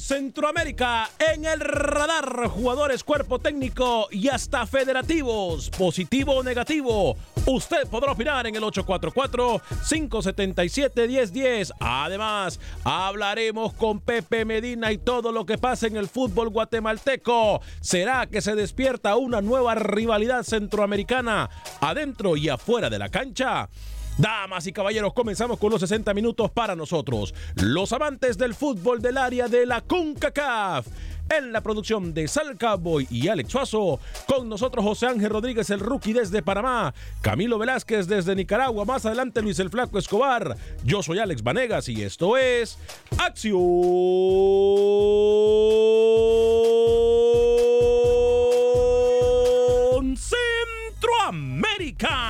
Centroamérica, en el radar, jugadores, cuerpo técnico y hasta federativos, positivo o negativo. Usted podrá opinar en el 844-577-1010. Además, hablaremos con Pepe Medina y todo lo que pasa en el fútbol guatemalteco. ¿Será que se despierta una nueva rivalidad centroamericana adentro y afuera de la cancha? Damas y caballeros, comenzamos con los 60 minutos para nosotros, los amantes del fútbol del área de la CONCACAF. En la producción de Sal Cowboy y Alex Suazo, con nosotros José Ángel Rodríguez, el rookie desde Panamá, Camilo Velázquez desde Nicaragua, más adelante Luis el Flaco Escobar. Yo soy Alex Vanegas y esto es Acción Centroamérica.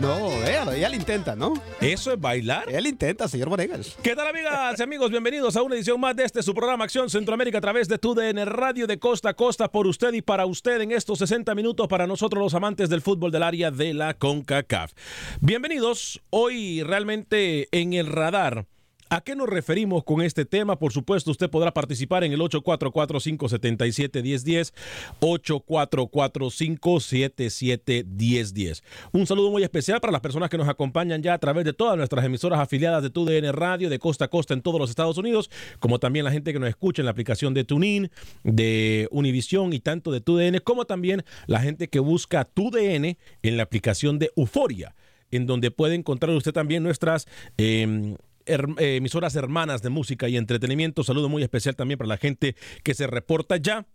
No, véalo, ella lo intenta, ¿no? ¿Eso es bailar? Él intenta, señor Vanegas. ¿Qué tal amigas y amigos? Bienvenidos a una edición más de este su programa Acción Centroamérica a través de TUDN Radio de Costa a Costa por usted y para usted en estos 60 minutos para nosotros los amantes del fútbol del área de la CONCACAF. Bienvenidos hoy realmente en el radar ¿A qué nos referimos con este tema? Por supuesto, usted podrá participar en el 844-577-1010, 844-577-1010. Un saludo muy especial para las personas que nos acompañan ya a través de todas nuestras emisoras afiliadas de TUDN Radio, de costa a costa en todos los Estados Unidos, como también la gente que nos escucha en la aplicación de TuneIn, de Univision y tanto de TUDN, como también la gente que busca TUDN en la aplicación de Euforia, en donde puede encontrar usted también nuestras... Eh, emisoras hermanas de música y entretenimiento. Saludo muy especial también para la gente que se reporta ya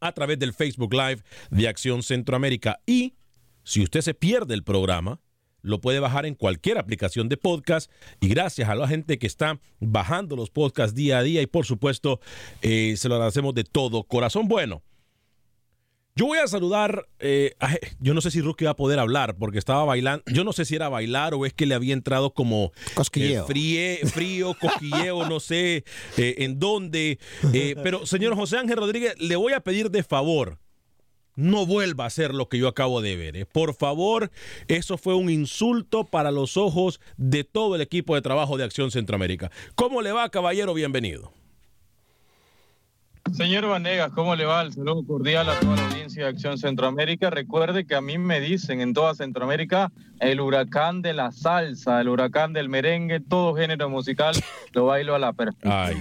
a través del Facebook Live de Acción Centroamérica. Y si usted se pierde el programa, lo puede bajar en cualquier aplicación de podcast. Y gracias a la gente que está bajando los podcasts día a día. Y por supuesto, eh, se lo agradecemos de todo corazón. Bueno, yo voy a saludar, eh, a, yo no sé si Rusky va a poder hablar porque estaba bailando, yo no sé si era bailar o es que le había entrado como cosquilleo. Eh, fríe, frío, cosquilleo, no sé eh, en dónde. Eh, pero señor José Ángel Rodríguez, le voy a pedir de favor, no vuelva a hacer lo que yo acabo de ver. eh. Por favor, eso fue un insulto para los ojos de todo el equipo de trabajo de Acción Centroamérica. ¿Cómo le va, caballero? Bienvenido. Señor Vanegas, ¿cómo le va? El saludo cordial a toda la audiencia de Acción Centroamérica. Recuerde que a mí me dicen en toda Centroamérica el huracán de la salsa, el huracán del merengue, todo género musical, lo bailo a la perfección. Ay,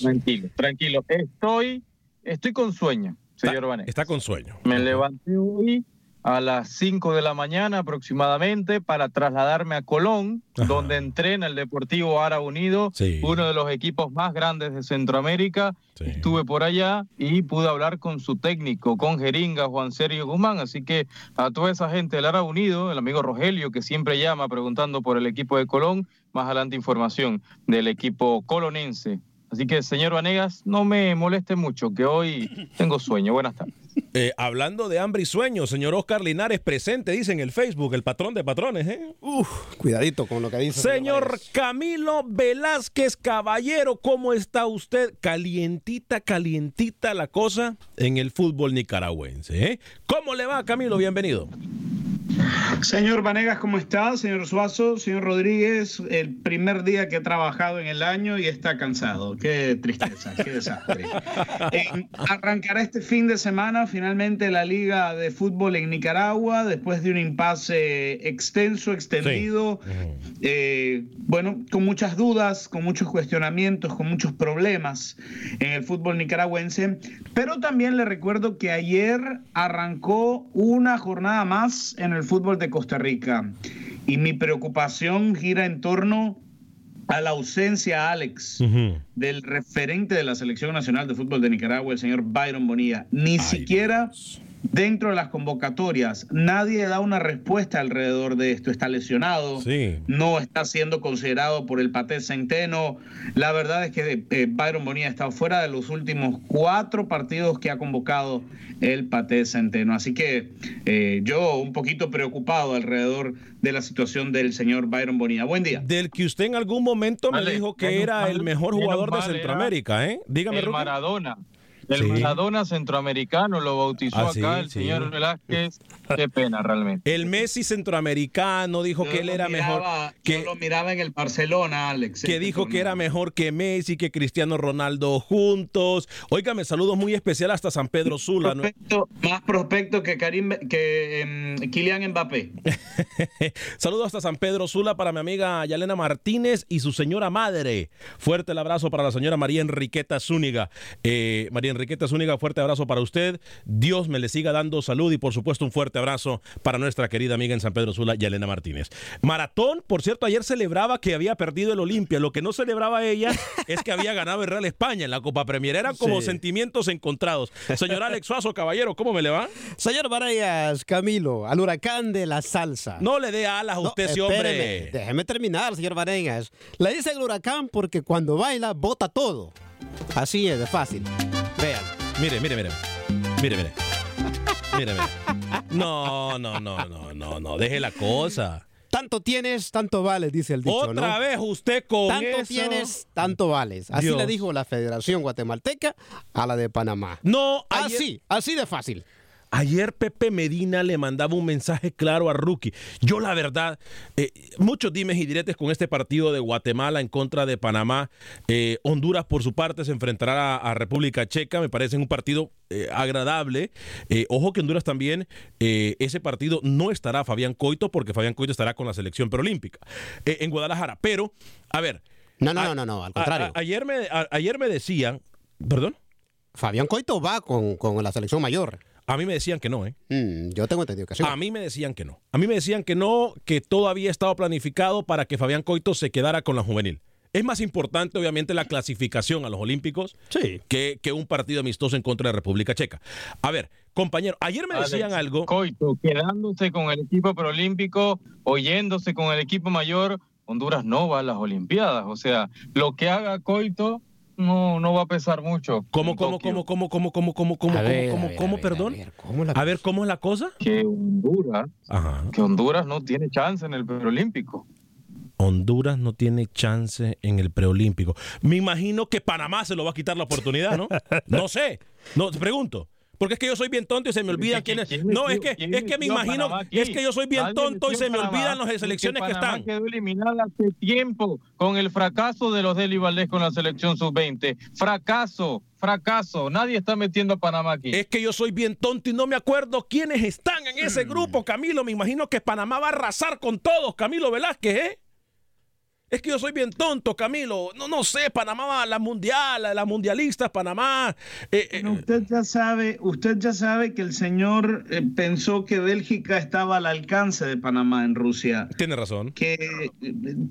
tranquilo, tranquilo. Estoy, estoy con sueño, señor Vanegas. Está con sueño. Me levanté hoy a las 5 de la mañana aproximadamente para trasladarme a Colón, Ajá. donde entrena el Deportivo Ara Unido, Sí. uno de los equipos más grandes de Centroamérica. Sí. Estuve por allá y pude hablar con su técnico, con Jeringa, Juan Sergio Guzmán. Así que a toda esa gente del Ara Unido, el amigo Rogelio, que siempre llama preguntando por el equipo de Colón, más adelante información del equipo colonense. Así que, señor Vanegas, no me moleste mucho, que hoy tengo sueño. Buenas tardes. Eh, hablando de hambre y sueño, señor Oscar Linares presente, dice en el Facebook, el patrón de patrones, ¿eh? Cuidadito con lo que dice. Señor Camilo Velázquez Caballero, ¿cómo está usted? Calientita, calientita la cosa en el fútbol nicaragüense, ¿eh? ¿Cómo le va, Camilo? Bienvenido. Señor Vanegas, ¿cómo está? Señor Suazo, señor Rodríguez, el primer día que he trabajado en el año y está cansado. Qué tristeza, qué desastre. Eh, arrancará este fin de semana finalmente la Liga de Fútbol en Nicaragua después de un impasse extenso, extendido. Eh, bueno, con muchas dudas, con muchos cuestionamientos, con muchos problemas en el fútbol nicaragüense. Pero también le recuerdo que ayer arrancó una jornada más en el fútbol de Costa Rica. Y mi preocupación gira en torno a la ausencia, Alex, del referente de la Selección Nacional de Fútbol de Nicaragua, el señor Byron Bonilla. Ni siquiera dentro de las convocatorias nadie da una respuesta alrededor de esto. Está lesionado, Sí. no está siendo considerado por el Paté Centeno. La verdad es que eh, Byron Bonilla ha estado fuera de los últimos cuatro partidos que ha convocado el Paté Centeno. Así que eh, yo un poquito preocupado alrededor de la situación del señor Byron Bonilla. Buen día. Del que usted en algún momento me dijo que era el mejor jugador de Centroamérica, ¿eh? Dígame, el Ruki. El Sí. Maradona centroamericano lo bautizó Ah, acá sí, el sí. señor Velázquez. Qué pena realmente. El Messi centroamericano dijo que él era mejor. Que lo miraba en el Barcelona, Alex. que este dijo que era mejor que Messi, que Cristiano Ronaldo juntos. Óigame, saludos muy especiales hasta San Pedro Sula. ¿no? Prospecto- más prospecto que Karim que em, Kylian Mbappé. Saludos hasta San Pedro Sula para mi amiga Yalena Martínez y su señora madre. Fuerte el abrazo para la señora María Enriqueta Zúñiga. Eh, María Enriqueta Zúñiga, fuerte abrazo para usted. Dios me le siga dando salud y por supuesto un fuerte abrazo para nuestra querida amiga en San Pedro Sula, Yalena Martínez. Maratón, por cierto, ayer celebraba que había perdido el Olimpia. Lo que no celebraba ella es que había ganado el Real España en la Copa Premier. Eran como Sí. sentimientos encontrados. Señor Alex Suazo, caballero, ¿cómo me le va? Señor Vanegas, Camilo, al huracán de la salsa. No le dé alas a No, usted, ese espéreme, hombre. Déjeme terminar, señor Vanegas. Le dicen huracán porque cuando baila bota todo. Así es, de fácil. Mire, mire, mire. Mire, mire. Mire, mire. No, no, no, no, no, no. Deje la cosa. Tanto tienes, tanto vales, dice el dicho, Otra ¿no? vez usted con Tanto eso. tienes, tanto vales. Así Dios. le dijo la Federación Guatemalteca a la de Panamá. No, ayer- Así, así de fácil. Ayer Pepe Medina le mandaba un mensaje claro a Rookie. Yo la verdad, eh, muchos dimes y diretes con este partido de Guatemala en contra de Panamá. Eh, Honduras por su parte se enfrentará a, República Checa. Me parece un partido eh, agradable. ojo que Honduras también, ese partido no estará Fabián Coito porque Fabián Coito estará con la selección preolímpica en Guadalajara. Pero, a ver. No, no, no, no, no, al contrario. ayer, me, ayer me decían, perdón. Fabián Coito va con, con la selección mayor. A mí me decían que no, ¿eh? Mm, yo tengo entendido que sí. A mí me decían que no. A mí me decían que no, que todo había estado planificado para que Fabián Coito se quedara con la juvenil. Es más importante, obviamente, la clasificación a los Olímpicos que, que, un partido amistoso en contra de República Checa. A ver, compañero, ayer me decían algo. Coito, quedándose con el equipo preolímpico, oyéndose con el equipo mayor, Honduras no va a las Olimpiadas. O sea, lo que haga Coito no, no va a pesar mucho. ¿Cómo, cómo, cómo, cómo, cómo, cómo, cómo, cómo, ver, cómo, cómo, perdón? A ver, ¿cómo es la cosa? Que Honduras, que Honduras no tiene chance en el preolímpico. Honduras no tiene chance en el preolímpico. Me imagino que Panamá se lo va a quitar la oportunidad, ¿no? no sé. No, te pregunto. Porque es que yo soy bien tonto y se me olvidan quiénes. No, es que, es que me imagino, es que yo soy bien tonto y se me olvidan las selecciones que están. quedó eliminada hace tiempo con el fracaso de los Deli Valdés con la selección sub-20. Fracaso, fracaso. Nadie está metiendo a Panamá aquí. Es que yo soy bien tonto y no me acuerdo quiénes están en ese grupo, Camilo. Me imagino que Panamá va a arrasar con todos, Camilo Velázquez, ¿eh? Es que yo soy bien tonto, Camilo. No, no sé, Panamá, la mundial, la mundialista, Panamá. Eh, eh, usted ya sabe, usted ya sabe que el señor eh, pensó que Bélgica estaba al alcance de Panamá en Rusia. Tiene razón. Que,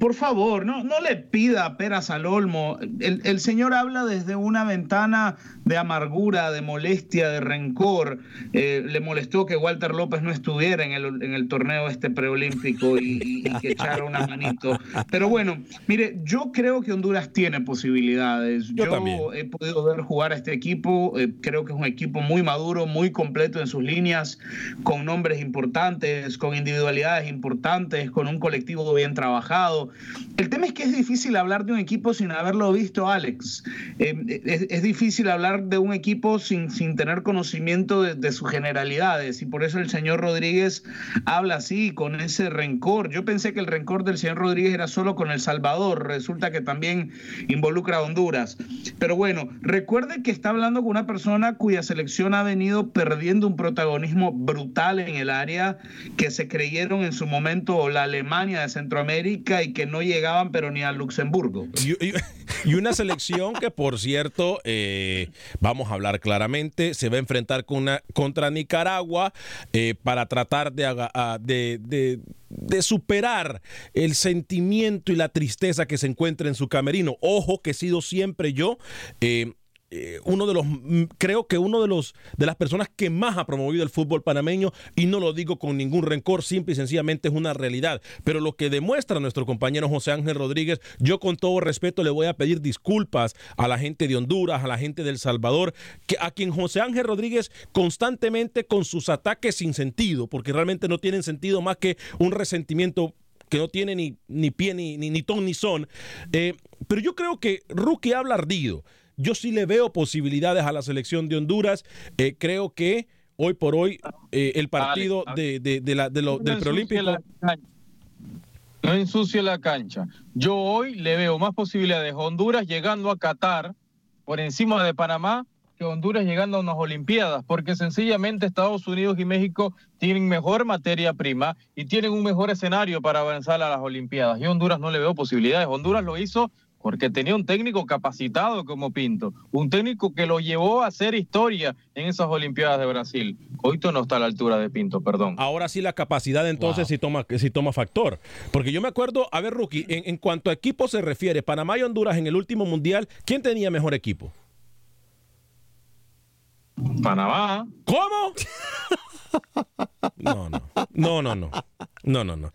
por favor, no, no le pida peras al olmo. El, señor habla desde una ventana de amargura, de molestia, de rencor. le molestó que Walter López no estuviera en el, en el torneo este preolímpico y, y que echara una manito. Pero bueno, mire, yo creo que Honduras tiene posibilidades. Yo, he podido ver jugar a este equipo. Eh, creo que es un equipo muy maduro, muy completo en sus líneas, con nombres importantes, con individualidades importantes, con un colectivo bien trabajado. El tema es que es difícil hablar de un equipo sin haberlo visto, Alex. Eh, es, difícil hablar de un equipo sin, sin tener conocimiento de, de sus generalidades y por eso el señor Rodríguez habla así, con ese rencor. Yo pensé que el rencor del señor Rodríguez era solo con el Salvador, resulta que también involucra a Honduras. Pero bueno, recuerde que está hablando con una persona cuya selección ha venido perdiendo un protagonismo brutal en el área, que se creyeron en su momento la Alemania de Centroamérica y que no llegaban pero ni a Luxemburgo. Y, una selección que, por cierto, eh, vamos a hablar claramente, se va a enfrentar con una, contra Nicaragua eh, para tratar de, superar el sentimiento y la tristeza que se encuentra en su camerino. Ojo que he sido siempre yo eh, eh, uno de los, mm, creo que uno de los de las personas que más ha promovido el fútbol panameño y no lo digo con ningún rencor, simple y sencillamente es una realidad. Pero lo que demuestra nuestro compañero José Ángel Rodríguez, yo con todo respeto le voy a pedir disculpas a la gente de Honduras, a la gente del Salvador, que a quien José Ángel Rodríguez constantemente con sus ataques sin sentido, porque realmente no tienen sentido más que un resentimiento que no tiene ni, ni pie, ni, ni, ni ton, ni son. Eh, pero yo creo que Rookie habla ardido. Yo sí le veo posibilidades a la selección de Honduras. Eh, creo que hoy por hoy eh, el partido de, de, la, del preolímpico... No ensucie la cancha. Yo hoy le veo más posibilidades Honduras llegando a Qatar por encima de Panamá que Honduras llegando a unas Olimpiadas, porque sencillamente Estados Unidos y México tienen mejor materia prima y tienen un mejor escenario para avanzar a las Olimpiadas. Y Honduras no le veo posibilidades. Honduras lo hizo porque tenía un técnico capacitado como Pinto, un técnico que lo llevó a hacer historia en esas Olimpiadas de Brasil. Coito no está a la altura de Pinto, perdón. Ahora sí la capacidad entonces sí, toma, toma factor. Porque yo me acuerdo, a ver, Rookie, en, en cuanto a equipo se refiere, Panamá y Honduras en el último mundial, ¿quién tenía mejor equipo? Panamá. ¿Cómo? No, no. No, no, no. No, no, no.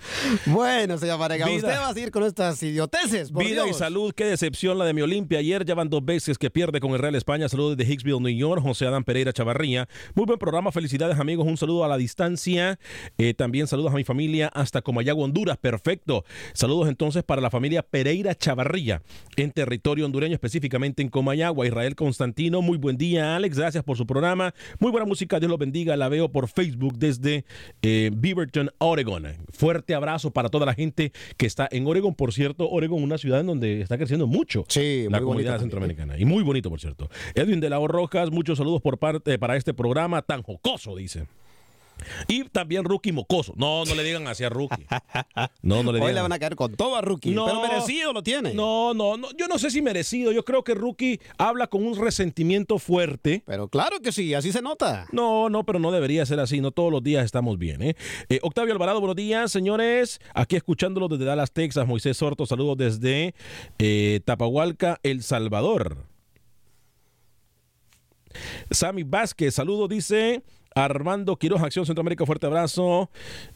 Bueno, señor Varega, Vida. usted va a seguir con estas idioteces. por Vida y salud, qué decepción la de mi Olimpia. Ayer ya van dos veces que pierde con el Real España. Saludos desde Hicksville, New York. José Adán Pereira Chavarría. Muy buen programa. Felicidades, amigos. Un saludo a la distancia. Eh, también saludos a mi familia hasta Comayagua, Honduras. Perfecto. Saludos entonces para la familia Pereira Chavarría en territorio hondureño, específicamente en Comayagua. Israel Constantino. Muy buen día, Alex. Gracias por su programa. Muy buena música. Dios los bendiga. La veo por Facebook desde eh, Beaverton, Oregon. Fuerte abrazo para toda la gente que está en Oregon. Por cierto, Oregon, una ciudad en donde está creciendo mucho Sí, la comunidad también. centroamericana. Y muy bonito, por cierto. Edwin de la O Rojas, muchos saludos por parte para este programa tan jocoso, dice. Y también Rookie Mocoso. No, no le digan así a Rookie. No, no le Hoy digan. le van a caer con todo a Rookie, No. pero merecido lo tiene. No, no, no, yo no sé si merecido. Yo creo que Rookie habla con un resentimiento fuerte. Pero claro que sí, así se nota. No, no, pero no debería ser así. No todos los días estamos bien. ¿eh? Eh, Octavio Alvarado, buenos días, señores. Aquí escuchándolo desde Dallas, Texas. Moisés Sorto, saludos desde eh, Tapahualca, El Salvador. Sammy Vázquez, saludos, dice. Armando Quiroz, Acción Centroamérica, fuerte abrazo.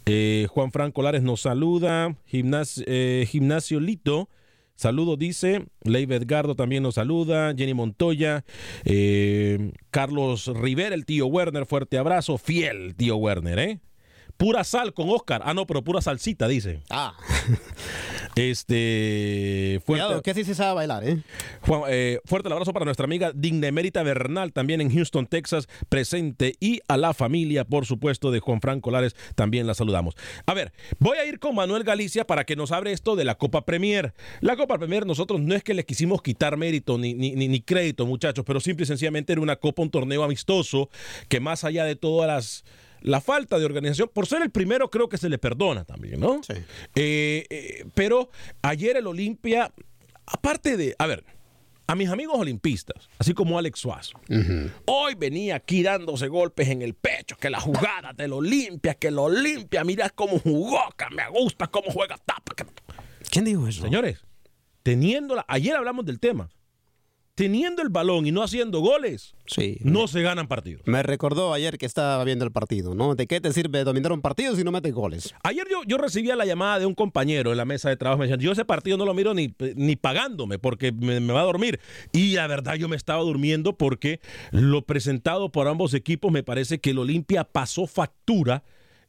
Eh, Juan Franco Lares nos saluda. Gimnasio, eh, Gimnasio Lito. Saludos, dice. Leiva Edgardo también nos saluda. Jenny Montoya. eh, Carlos Rivera, el tío Werner, fuerte abrazo. Fiel, tío Werner, ¿eh? Pura sal con Oscar. Ah, no, pero pura salsita, dice. Ah, Este. Fuerte, cuidado, que sí se sabe bailar, ¿eh? Juan, eh, fuerte el abrazo para nuestra amiga Dignemérita Bernal, también en Houston, Texas, presente. Y a la familia, por supuesto, de Juan Franco Lares, también la saludamos. A ver, voy a ir con Manuel Galicia para que nos hable esto de la Copa Premier. La Copa Premier, nosotros no es que le quisimos quitar mérito ni, ni, ni- ni crédito, muchachos, pero simple y sencillamente era una Copa, un torneo amistoso que más allá de todas las. La falta de organización, por ser el primero, creo que se le perdona también, ¿no? Sí. Eh, eh, pero ayer el Olimpia, aparte de, a ver, a mis amigos olimpistas, así como Alex Suazo, hoy venía aquí dándose golpes en el pecho, que la jugada del Olimpia, que el Olimpia, mira cómo jugó, que me gusta cómo juega tapa. que- ¿Quién dijo eso? Señores, teniéndola, ayer hablamos del tema, teniendo el balón y no haciendo goles, Sí. no se ganan partidos. Me recordó ayer que estaba viendo el partido, ¿no? ¿De qué te sirve dominar un partido si no metes goles? Ayer yo, yo recibía la llamada de un compañero en la mesa de trabajo. Me decían, yo ese partido no lo miro ni, ni pagándome porque me, me va a dormir. Y la verdad yo me estaba durmiendo porque lo presentado por ambos equipos me parece que el Olimpia pasó factura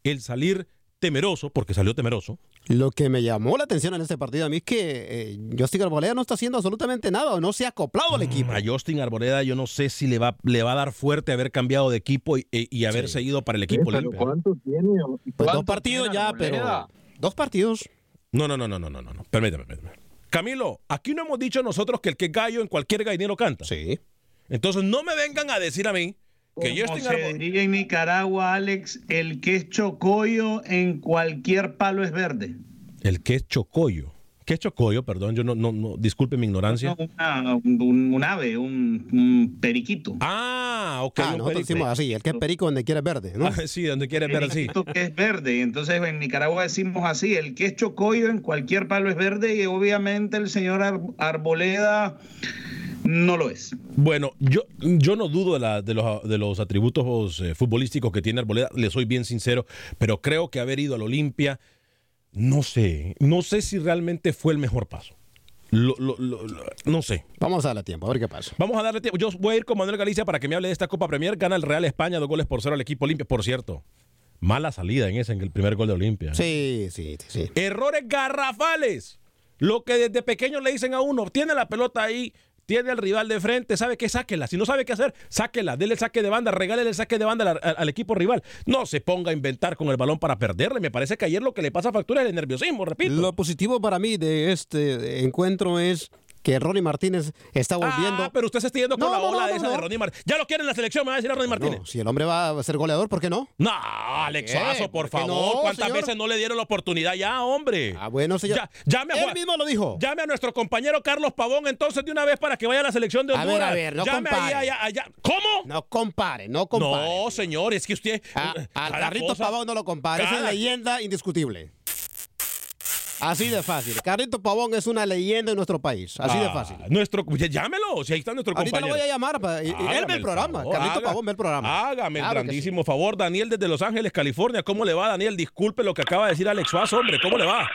el salir temeroso, porque salió temeroso. Lo que me llamó la atención en este partido a mí es que eh, Justin Arboleda no está haciendo absolutamente nada, o no se ha acoplado al equipo. A Justin Arboleda yo no sé si le va, le va a dar fuerte haber cambiado de equipo y, y haber seguido para el equipo Pero Olimpia. ¿cuántos tiene? Pues dos ¿Cuántos partidos tiene ya, Arboleda? pero... Dos partidos. No, no, no, no, no, no, no. no. Permítame, permítame. Camilo, aquí no hemos dicho nosotros que el que es gallo en cualquier gallinero canta. Sí. Entonces no me vengan a decir a mí que se diría en Nicaragua, Alex, el que es chocoyo en cualquier palo es verde. El que es chocoyo. ¿Qué es chocoyo? Perdón, yo no, no, no disculpe mi ignorancia. No, una- un, un ave, un, un periquito. Ah, ok. Ah, nosotros perico. decimos así, el que es perico donde quiere verde, ¿no? Ah, sí, donde quieres ver así. Periquito que es verde. Entonces en Nicaragua decimos así, el que es chocoyo en cualquier palo es verde y obviamente el señor Ar- Arboleda no lo es. Bueno, yo, yo no dudo de, la- de los, de los atributos eh, futbolísticos que tiene Arboleda, le soy bien sincero, pero creo que haber ido al Olimpia, no sé, no sé si realmente fue el mejor paso. Lo- lo- lo- lo- no sé. Vamos a darle tiempo, a ver qué pasa. Vamos a darle tiempo. Yo voy a ir con Manuel Galicia para que me hable de esta Copa Premier. Gana el Real España dos goles por cero al equipo Olimpia. Por cierto, mala salida en ese, en el primer gol de Olimpia. Sí, sí, sí. Errores garrafales. Lo que desde pequeño le dicen a uno, tiene la pelota ahí, tiene al rival de frente, sabe que sáquela. Si no sabe qué hacer, sáquela, dele el saque de banda, regálele el saque de banda al, al- al equipo rival. No se ponga a inventar con el balón para perderle. Me parece que ayer lo que le pasa a factura es el nerviosismo, repito. Lo positivo para mí de este encuentro es que Ronnie Martínez está volviendo. Ah, pero usted se está yendo con No, la ola no, esa de. Ronnie Martínez. Ya lo quiere en la selección, me va a decir a Ronnie Martínez. Si el hombre va a ser goleador, ¿por qué no? No, Alex ¿Qué? Suazo, por ¿Por qué favor. ¿Cuántas señor? veces no le dieron la oportunidad ya, hombre? Ah, bueno, señor. Ya, llame a Él mismo lo dijo. Llame a nuestro compañero Carlos Pavón entonces de una vez para que vaya a la selección de A Honduras. ver, a ver, no Llame ahí, compare. allá, allá. ¿Cómo? No compare, no compare. No, señor, es que usted. A- eh, cada Carlitos cosa- Pavón no lo compare, esa es cada- leyenda indiscutible. Así de fácil. Carlito Pavón es una leyenda en nuestro país. Así de Ah, fácil. Nuestro, ya- llámelo, si ahí está nuestro Ahorita lo compañero. voy a llamar. para- y- y él ve el programa. favor, Carlito haga- Pavón ve el programa. Hágame el Claro que grandísimo favor, Daniel desde Los Ángeles, California. ¿Cómo le va, Daniel? Disculpe lo que acaba de decir Alex Suazo, hombre. ¿Cómo le va?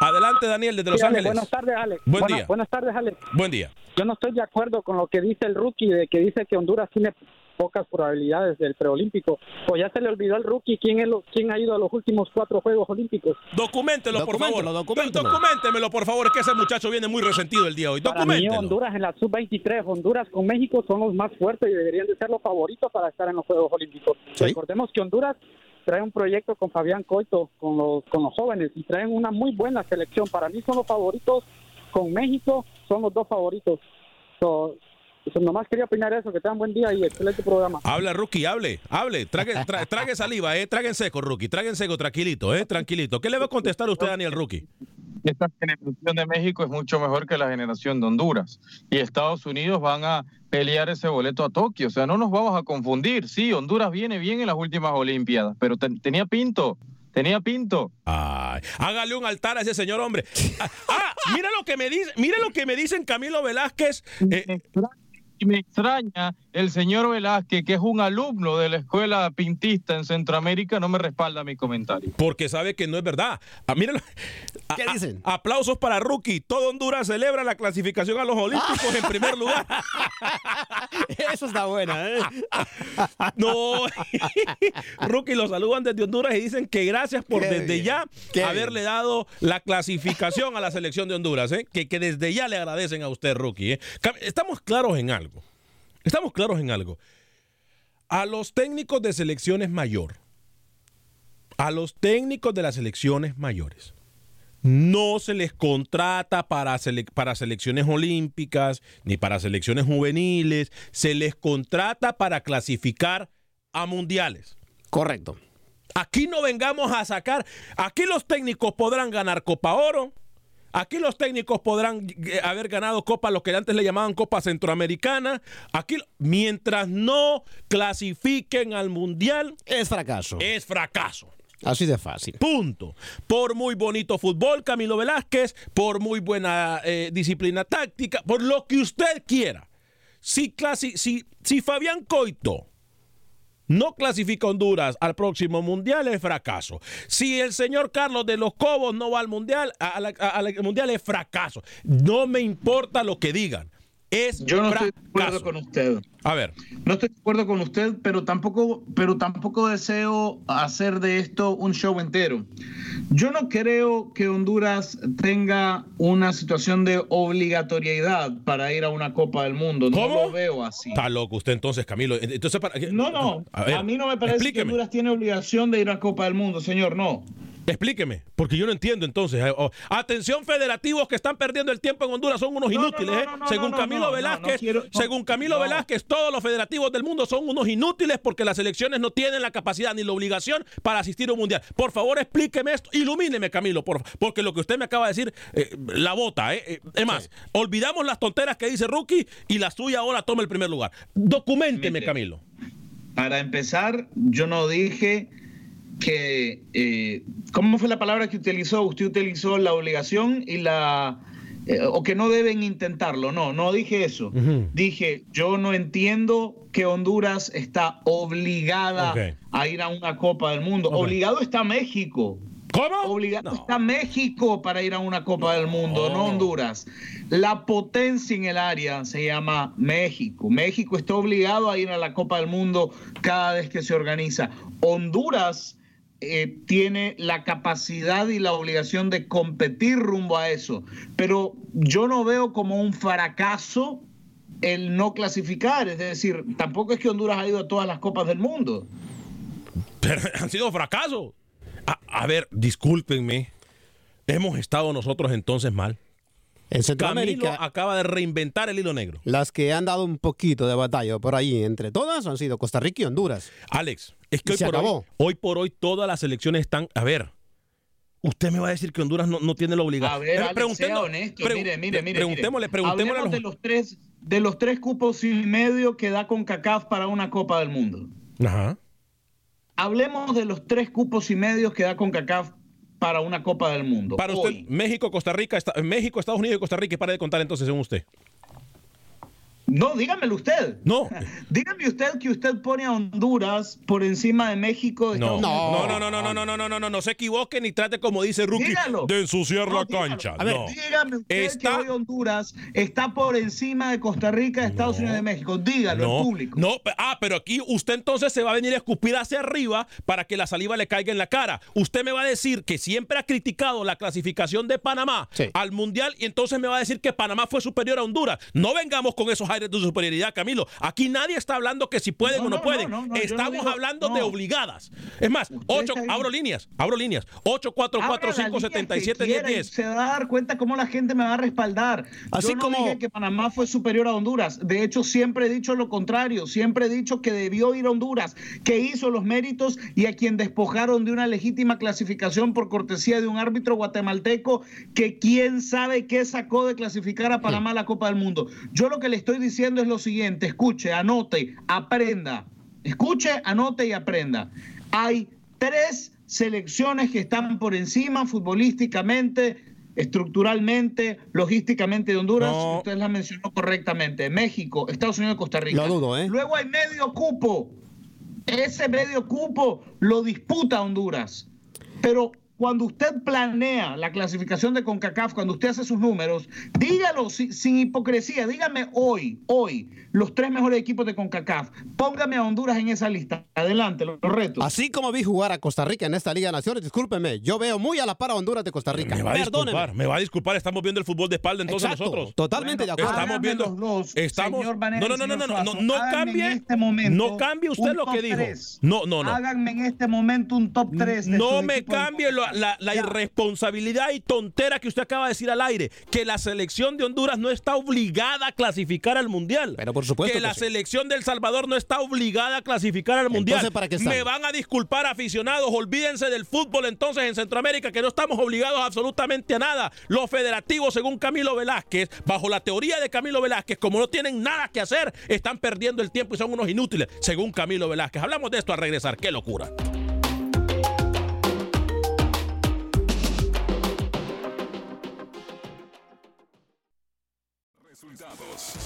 Adelante, Daniel, desde Los Sí, Ángeles. Buenas tardes, Alex. Buen Buena- día. Buenas tardes, Alex. Buen día. Yo no estoy de acuerdo con lo que dice el rookie, de que dice que Honduras tiene pocas probabilidades del preolímpico. Pues ya se le olvidó al rookie quién, es lo, quién ha ido a los últimos cuatro Juegos Olímpicos. Documentelo, por favor. Documéntelo, documéntelo. Documentemelo, por favor, es que ese muchacho viene muy resentido el día de hoy. Para mí. Honduras en la sub-23, Honduras con México son los más fuertes y deberían de ser los favoritos para estar en los Juegos Olímpicos. Recordemos que Honduras trae un proyecto con Fabián Coito, con los, con los jóvenes, y traen una muy buena selección. Para mí son los favoritos, con México son los dos favoritos. So, so, nomás quería opinar eso, que tengan buen día y excelente programa. Habla, Rookie, hable, hable. Trague, tra- trague saliva, eh. Trague en seco, Rookie. Trague en seco, tranquilito, eh. Tranquilito. ¿Qué le va a contestar usted, Daniel, Rookie? Esta generación de México es mucho mejor que la generación de Honduras. Y Estados Unidos van a pelear ese boleto a Tokio. O sea, no nos vamos a confundir. Sí, Honduras viene bien en las últimas Olimpiadas, pero ten- tenía pinto. Tenía pinto. Ay, hágale un altar a ese señor, hombre. Ah, ah, mira lo que me dice, mira lo que me dicen Camilo Velázquez. eh, Y me extraña el señor Velázquez, que es un alumno de la escuela pintista en Centroamérica, no me respalda mi comentario. porque sabe que no es verdad. Ah, míralo. ¿Qué dicen? aplausos para Rookie. Todo Honduras celebra la clasificación a los Olímpicos en primer lugar. Eso está buena, ¿eh? No, Rookie lo saludan desde Honduras y dicen que gracias por Qué desde bien, ya qué haberle dado la clasificación a la selección de Honduras, ¿eh? que, que desde ya le agradecen a usted, Rookie. ¿eh? Estamos claros en algo. Estamos claros en algo. A los técnicos de selecciones mayor, a los técnicos de las selecciones mayores, no se les contrata para, sele- para selecciones olímpicas ni para selecciones juveniles, se les contrata para clasificar a mundiales. Correcto. Aquí no vengamos a sacar, aquí los técnicos podrán ganar Copa Oro, aquí los técnicos podrán eh, haber ganado Copa, lo que antes le llamaban Copa Centroamericana, aquí mientras no clasifiquen al mundial Es fracaso. es fracaso. Así de fácil. Punto. Por muy bonito fútbol, Camilo Velázquez, por muy buena eh, disciplina táctica, por lo que usted quiera. Si, clasi- si, si Fabián Coito no clasifica Honduras al próximo mundial, es fracaso. Si el señor Carlos de los Cobos no va al mundial, al mundial es fracaso. No me importa lo que digan. Es Yo no estoy de acuerdo con usted. A ver. No estoy de acuerdo con usted, pero tampoco, pero tampoco deseo hacer de esto un show entero. Yo no creo que Honduras tenga una situación de obligatoriedad para ir a una Copa del Mundo. No ¿Cómo? lo veo así. Está loco usted entonces, Camilo. Entonces, para, No, no. A A, mí no me parece explíqueme. que Honduras tiene obligación de ir a Copa del Mundo, señor. No. Explíqueme, porque yo no entiendo entonces. Eh, oh, Atención, federativos que están perdiendo el tiempo en Honduras son unos No, no, inútiles. no, ¿eh? según Camilo Velázquez, no quiero- no, según Camilo no. Velázquez, todos los federativos del mundo son unos inútiles porque las elecciones no tienen la capacidad ni la obligación para asistir a un mundial. Por favor, explíqueme esto, ilumíneme, Camilo, por, porque lo que usted me acaba de decir, eh, la bota. ¿eh? Eh, Es más, olvidamos las tonteras que dice Rookie y la suya ahora toma el primer lugar. Documenteme. Camilo. Para empezar, yo no dije que... eh, ¿Cómo fue la palabra que utilizó? Usted utilizó la obligación y la... eh, o que no deben intentarlo. No, no dije eso. Dije, yo no entiendo que Honduras está obligada a ir a una Copa del Mundo. Obligado está México. ¿Cómo? Obligado No. está México para ir a una Copa del Mundo, no Honduras. La potencia en el área se llama México. México está obligado a ir a la Copa del Mundo cada vez que se organiza. Honduras eh, tiene la capacidad y la obligación de competir rumbo a eso, pero yo no veo como un fracaso el no clasificar. Es decir, tampoco es que Honduras ha ido a todas las Copas del Mundo. Pero han sido fracasos. A, a ver, discúlpenme. Hemos estado nosotros entonces mal. En Camilo Centroamérica, acaba de reinventar el hilo negro. las que han dado un poquito de batalla por allí, entre todas, han sido Costa Rica y Honduras. Alex, es que hoy se por, hoy, acabó. hoy por hoy todas las elecciones están. A ver, usted me va a decir que Honduras no, no tiene la obligación. A ver, Alex, preguntemos- sea honesto. pre- mire, mire, mire. Preguntémosle, preguntémosle a los- de los tres, de los tres cupos y medio que da con CACAF para una Copa del Mundo. Ajá. hablemos de los tres cupos y medios que da CONCACAF para una Copa del Mundo. Para usted, México, Costa Rica, México, Estados Unidos y Costa Rica, y para de contar entonces, según usted. No, dígamelo usted. No. Dígame usted que usted pone a Honduras por encima de México. no. no. no, no, no, no, no, no, no, no, no, no, se equivoque ni trate como dice Rookie de ensuciar la cancha. A ver, dígame usted está... que hoy Honduras está por encima de Costa Rica, Estados Unidos y México. Dígalo al público. No, ah, pero aquí usted entonces se va a venir a escupir hacia arriba para que la saliva le caiga en la cara. Usted me va a decir que siempre ha criticado la clasificación de Panamá al Mundial y entonces me va a decir que Panamá fue superior a Honduras. No vengamos con esos de tu superioridad, Camilo. Aquí nadie está hablando que si pueden o no, pueden. Estamos hablando de obligadas. Es más, ocho, abro líneas, abro líneas. 8, 4, 4, 5, 77, 10, 10. Se va a dar cuenta cómo la gente me va a respaldar. Así yo no como dije que Panamá fue superior a Honduras. De hecho, siempre he dicho lo contrario. Siempre he dicho que debió ir a Honduras, que hizo los méritos y a quien despojaron de una legítima clasificación por cortesía de un árbitro guatemalteco que quién sabe qué sacó de clasificar a Panamá a la Copa del Mundo. Yo lo que le estoy diciendo es lo siguiente, escuche, anote, aprenda. Escuche, anote y aprenda. Hay tres selecciones que están por encima futbolísticamente, estructuralmente, logísticamente de Honduras. Usted la mencionó correctamente. México, Estados Unidos y Costa Rica. ¿eh? Luego hay medio cupo. Ese medio cupo lo disputa Honduras. Pero cuando usted planea la clasificación de CONCACAF, cuando usted hace sus números, dígalo sin, hipocresía, dígame hoy, hoy, los tres mejores equipos de CONCACAF. Póngame a Honduras en esa lista. Adelante, los, retos. Así como vi jugar a Costa Rica en esta Liga de Naciones, discúlpeme, yo veo muy a la par a Honduras de Costa Rica. Me va a disculpar, me va a disculpar, estamos viendo el fútbol de espalda entonces nosotros. Totalmente de acuerdo. Estamos viendo los estamos no, no, no, no, no, no, no, cambie. Este no cambie usted lo que dijo. No, no, no. Háganme en este momento un top 3 No me cambie lo, la, la irresponsabilidad y tontera que usted acaba de decir al aire, que la selección de Honduras no está obligada a clasificar al Mundial. Pero por supuesto. Que, la selección del Salvador no está obligada a clasificar al Mundial. ¿para qué Me van a disculpar aficionados, olvídense del fútbol entonces en Centroamérica, que no estamos obligados absolutamente a nada. Los federativos, según Camilo Velázquez, bajo la teoría de Camilo Velázquez, como no tienen nada que hacer, están perdiendo el tiempo y son unos inútiles, según Camilo Velázquez. Hablamos de esto al regresar. ¡Qué locura!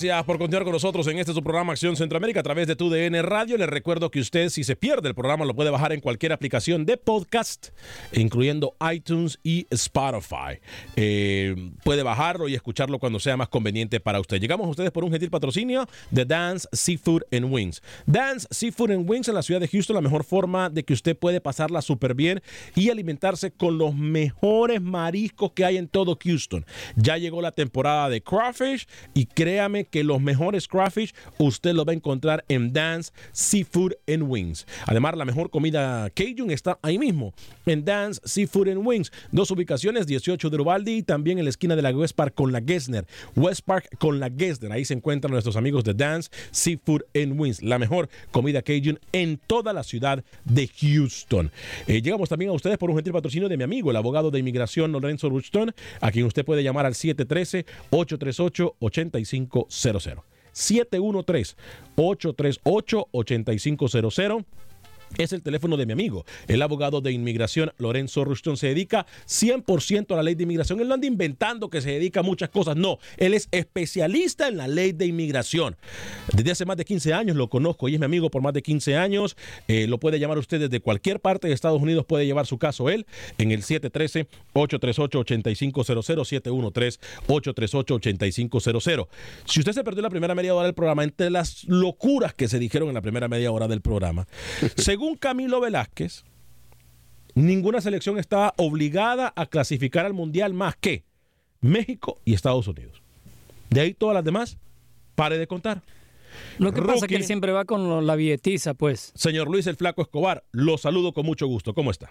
Gracias por continuar con nosotros en este su programa Acción Centroamérica a través de tu DN Radio. Les recuerdo que usted, si se pierde el programa, lo puede bajar en cualquier aplicación de podcast, incluyendo iTunes y Spotify. Eh, puede bajarlo y escucharlo cuando sea más conveniente para usted. Llegamos a ustedes por un gentil patrocinio de Dance Seafood and Wings. Dance Seafood and Wings en la ciudad de Houston, la mejor forma de que usted puede pasarla súper bien y alimentarse con los mejores mariscos que hay en todo Houston. Ya llegó la temporada de crawfish y créame que los mejores crawfish usted lo va a encontrar en Dance Seafood and Wings. Además, la mejor comida Cajun está ahí mismo, en Dance Seafood and Wings. Dos ubicaciones, 18 de Ubaldi y también en la esquina de la West Park con la Gessner. West Park con la Gessner. Ahí se encuentran nuestros amigos de Dance Seafood and Wings. La mejor comida Cajun en toda la ciudad de Houston. Eh, llegamos también a ustedes por un gentil patrocinio de mi amigo, el abogado de inmigración Lorenzo Rushton, a quien usted puede llamar al 713 838 85 713-838-8500 es el teléfono de mi amigo, el abogado de inmigración Lorenzo Ruston. Se dedica 100% a la ley de inmigración. Él no anda inventando que se dedica a muchas cosas. No, él es especialista en la ley de inmigración. Desde hace más de 15 años lo conozco y es mi amigo por más de 15 años. Eh, lo puede llamar usted desde cualquier parte de Estados Unidos. Puede llevar su caso él en el 713-838-8500, 713-838-8500. Si usted se perdió la primera media hora del programa, entre las locuras que se dijeron en la primera media hora del programa, Según Camilo Velázquez, ninguna selección está obligada a clasificar al Mundial más que México y Estados Unidos. De ahí todas las demás, pare de contar. Lo que pasa es que él siempre va con lo- la billetiza, pues. Señor Luis el Flaco Escobar, lo saludo con mucho gusto. ¿Cómo está?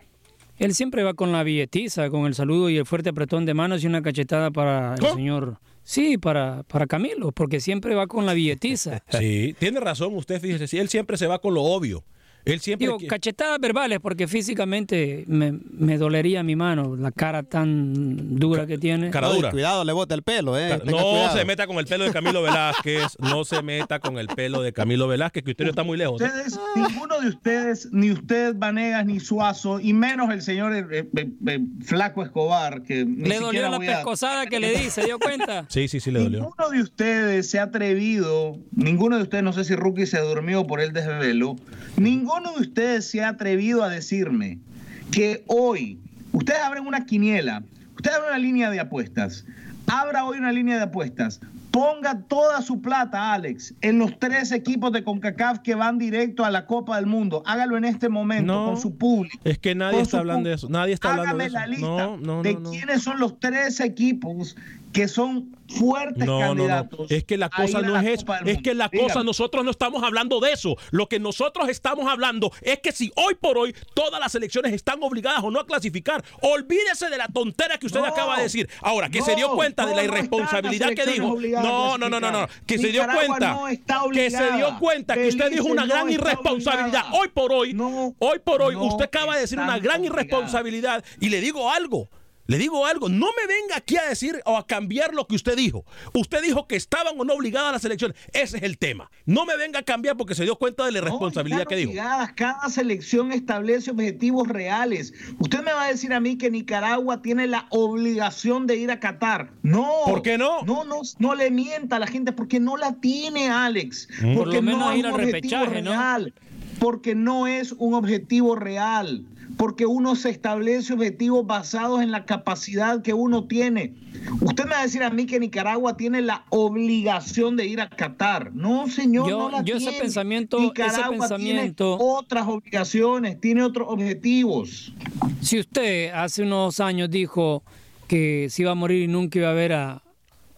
Él siempre va con la billetiza, con el saludo y el fuerte apretón de manos y una cachetada para el señor. Sí, para, para Camilo, porque siempre va con la billetiza. Sí, tiene razón usted, fíjese, sí, él siempre se va con lo obvio. Él siempre Digo, cachetadas verbales, porque físicamente me, me dolería mi mano, la cara tan dura que tiene. Cara dura. Cuidado, le bota el pelo, eh. No cuidado. se meta con el pelo de Camilo Velázquez, no se meta con el pelo de Camilo Velázquez, que usted no está muy lejos. ¿eh? Ninguno de ustedes, ni usted, Vanegas, ni Suazo, y menos el señor eh, eh, eh, Flaco Escobar, que ni Le dolió la a- pescosada que le di, ¿se dio cuenta? Sí, sí, sí le dolió. Ninguno de ustedes se ha atrevido, ninguno de ustedes, no sé si Rookie se durmió por el desvelo, ninguno de ustedes se ha atrevido a decirme que hoy, ustedes abren una quiniela, ustedes abren una línea de apuestas, abra hoy una línea de apuestas, ponga toda su plata, Alex, en los tres equipos de CONCACAF que van directo a la Copa del Mundo. Hágalo en este momento No. con su público. Es que nadie está hablando de eso. Nadie está hablando Hágame de eso. la lista No, no, de quiénes son los tres equipos que son fuertes No, no, no. candidatos. Es que la cosa no la es eso. Es que la Dígame. cosa, nosotros no estamos hablando de eso. Lo que nosotros estamos hablando es que si hoy por hoy todas las elecciones están obligadas o no a clasificar, olvídese de la tontera que usted No, acaba de decir. Ahora, que se dio cuenta de la irresponsabilidad que dijo. No, no, no, no, no. Que se dio cuenta. que se dio cuenta que usted dijo una gran irresponsabilidad. obligada. Hoy por hoy, hoy por hoy, usted acaba de decir una gran irresponsabilidad. Y le digo algo. Le digo algo, no me venga aquí a decir o a cambiar lo que usted dijo. Usted dijo que estaban o no obligadas a las elecciones. Ese es el tema. No me venga a cambiar porque se dio cuenta de la irresponsabilidad que dijo. obligadas. Cada selección establece objetivos reales. Usted me va a decir a mí que Nicaragua tiene la obligación de ir a Qatar. No. ¿Por qué no? No, no, no le mienta a la gente porque no la tiene, Alex. Mm. Por Porque lo menos no ir al objetivo repechaje, ¿no? Porque no es un objetivo real. Porque uno se establece objetivos basados en la capacidad que uno tiene. Usted me va a decir a mí que Nicaragua tiene la obligación de ir a Qatar. No, señor, Yo- no la yo ese tiene. pensamiento- ese Nicaragua pensamiento- tiene otras obligaciones, tiene otros objetivos. Si usted hace unos años dijo que se iba a morir y nunca iba a ver a,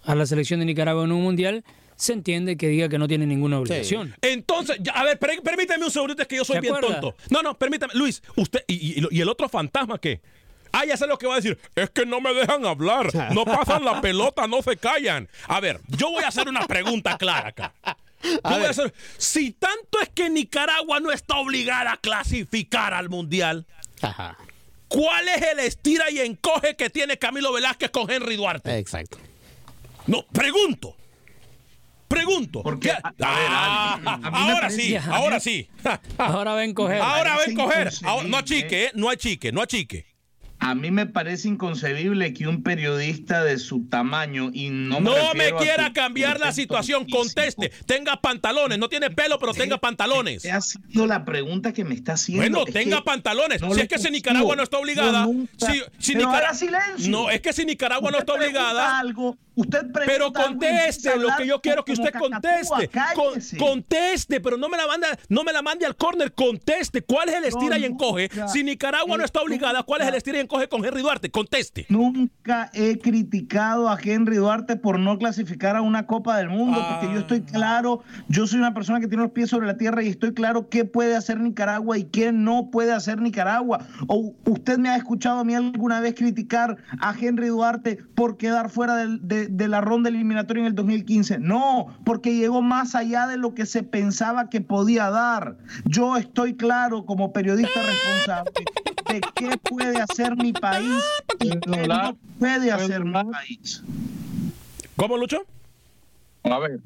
a la selección de Nicaragua en un mundial, se entiende que diga que no tiene ninguna obligación. Entonces, ya, a ver, per- permítame un segundito, es que yo soy ¿Se bien acuerda? tonto. No, no, permítame. Luis, usted, y, y- y el otro fantasma qué? Ah, ya sé lo que va a decir. Es que no me dejan hablar. No pasan la pelota, no se callan. A ver, yo voy a hacer una pregunta clara acá. Yo voy a hacer, si tanto es que Nicaragua no está obligada a clasificar al Mundial, ¿cuál es el estira y encoge que tiene Camilo Velázquez con Henry Duarte? Exacto. No, pregunto. Pregunto. Porque, ¿Qué- Ah, a mí me ahora sí, ahora sí. Ahora ven coger. Ahora ven coger. Ahora- no achique, ¿eh? no achique, no achique. A mí me parece inconcebible que un periodista de su tamaño y no me, No me quiera cambiar la situación, físico. conteste. Tenga pantalones, no tiene pelo, pero tenga pantalones. Esa ha sido la pregunta que me está haciendo. Bueno, Es tenga pantalones. no si es que si. Nicaragua no está obligada. Nunca- si, Pero silencio. No, es que si Nicaragua no está obligada. Algo, usted Pero conteste lo que yo quiero que usted conteste. Con- conteste, pero no me la mande, no me la mande al córner. Conteste. ¿Cuál es el estira y encoge? Si Nicaragua no está obligada, ¿cuál es el estira y encoge con Henry Duarte? Conteste. Nunca he criticado a Henry Duarte por no clasificar a una Copa del Mundo, porque yo estoy claro, yo soy una persona que tiene los pies sobre la tierra y estoy claro qué puede hacer Nicaragua y qué no puede hacer Nicaragua. ¿O usted me ha escuchado a mí alguna vez criticar a Henry Duarte por quedar fuera de, de la ronda eliminatoria en el 2015? No, porque llegó más allá de lo que se pensaba que podía dar. Yo estoy claro como periodista responsable de qué puede hacer mi país y qué no puede hacer mi país. ¿Cómo, Lucho? A ver.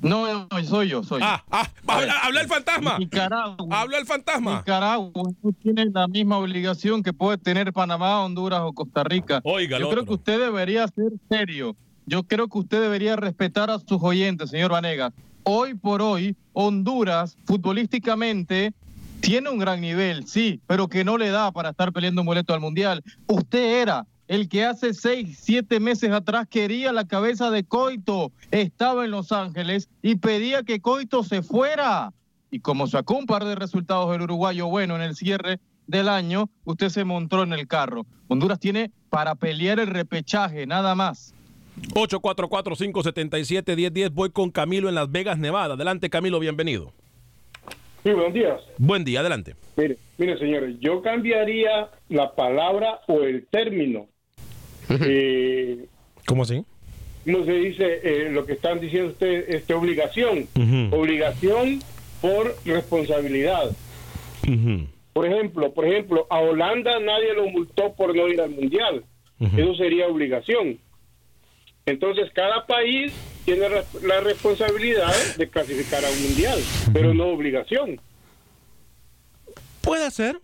No, no, soy yo, soy yo. Ah, ah, habla, habla el fantasma. Nicaragua. Habla el fantasma. Nicaragua no tiene la misma obligación que puede tener Panamá, Honduras o Costa Rica. Oiga, Yo creo otro. que usted debería ser serio. Yo creo que usted debería respetar a sus oyentes, señor Vanegas. Hoy por hoy, Honduras, futbolísticamente, tiene un gran nivel, sí, pero que no le da para estar peleando un boleto al Mundial. Usted era el que hace seis, siete meses atrás quería la cabeza de Coito, estaba en Los Ángeles y pedía que Coito se fuera. Y como sacó un par de resultados el uruguayo bueno en el cierre del año, usted se montó en el carro. Honduras tiene para pelear el repechaje, nada más. 844-577-1010. Voy con Camilo en Las Vegas, Nevada. Adelante, Camilo, bienvenido. Sí, buenos días. Buen día, adelante. Mire, mire, señores, yo cambiaría la palabra o el término. eh, ¿Cómo así? ¿Cómo se dice eh, lo que están diciendo ustedes? Este, obligación. Obligación por responsabilidad. Por ejemplo, por ejemplo, a Holanda nadie lo multó por no ir al mundial. Eso sería obligación. Entonces, cada país tiene la responsabilidad de clasificar a un mundial, pero no obligación. Puede ser,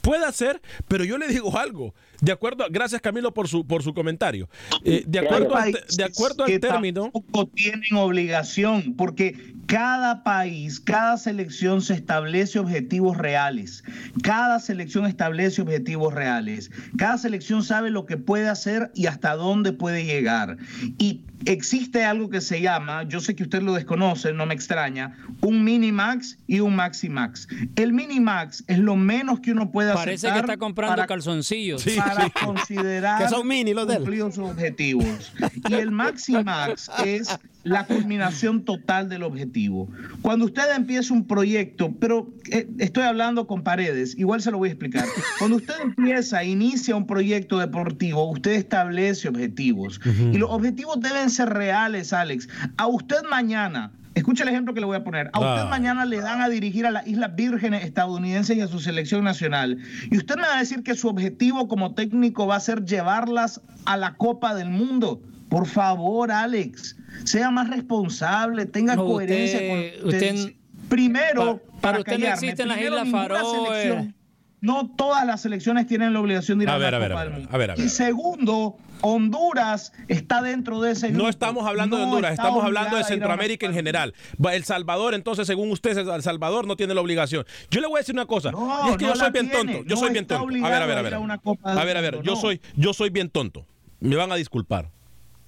puede ser, pero yo le digo algo. De acuerdo, gracias Camilo por su por su comentario. Eh, de acuerdo, al, de acuerdo al término. tampoco tienen obligación, porque cada país, cada selección se establece objetivos reales. Cada selección establece objetivos reales. Cada selección sabe lo que puede hacer y hasta dónde puede llegar. Y existe algo que se llama, yo sé que usted lo desconoce, no me extraña, un minimax y un maximax. El minimax es lo menos que uno puede hacer. Parece que está comprando calzoncillos. Para considerar Que son mini los de él. sus objetivos. Y el maximax es la culminación total del objetivo. Cuando usted empieza un proyecto, pero eh, estoy hablando con paredes, igual se lo voy a explicar. Cuando usted empieza, inicia un proyecto deportivo, usted establece objetivos. Y los objetivos deben ser reales, Alex. A usted mañana, escucha el ejemplo que le voy a poner, a usted Ah. mañana le dan a dirigir a las Islas Vírgenes estadounidenses y a su selección nacional. Y usted me va a decir que su objetivo como técnico va a ser llevarlas a la Copa del Mundo. Por favor, Alex, sea más responsable, tenga No, coherencia usted- con usted. usted- Primero, Pa- para para usted no existen las Islas Faroe. selección- No todas las selecciones tienen la obligación de ir a, A ver, la a ver, del Mundo. a ver, a ver. Y segundo, Honduras está dentro de ese grupo. No estamos hablando de Honduras, estamos hablando de Centroamérica en general. El Salvador, entonces, según usted, El Salvador no tiene la obligación. Yo le voy a decir una cosa. No, y es que no yo soy bien tiene. tonto. Yo No soy bien tonto. A ver, a ver, a ver. a ver, a ver. Mundo, Yo no. soy, yo soy bien tonto. Me van a disculpar.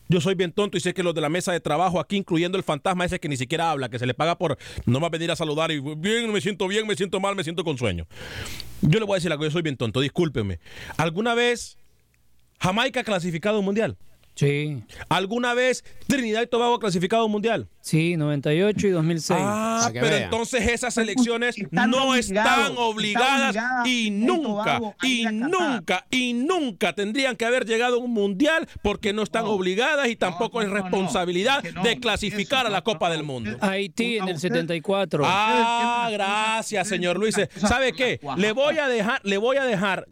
Yo soy bien tonto y sé que los de la mesa de trabajo aquí, incluyendo el fantasma ese que ni siquiera habla, que se le paga por no a venir a saludar y bien, me siento bien, me siento mal, me siento con sueño. Yo le voy a decir algo, yo soy bien tonto, discúlpeme. ¿Alguna vez Jamaica ha clasificado un mundial? Sí. ¿Alguna vez Trinidad y Tobago ha clasificado a un mundial? Sí, 98 y 2006. Ah, pero entonces esas selecciones no están obligadas y nunca, y nunca, y nunca tendrían que haber llegado a un mundial porque no están obligadas y tampoco es responsabilidad de clasificar a la Copa del Mundo. Haití en el 74. Ah, gracias, señor Luis. ¿Sabe qué? Le voy a dejar, le voy a dejar.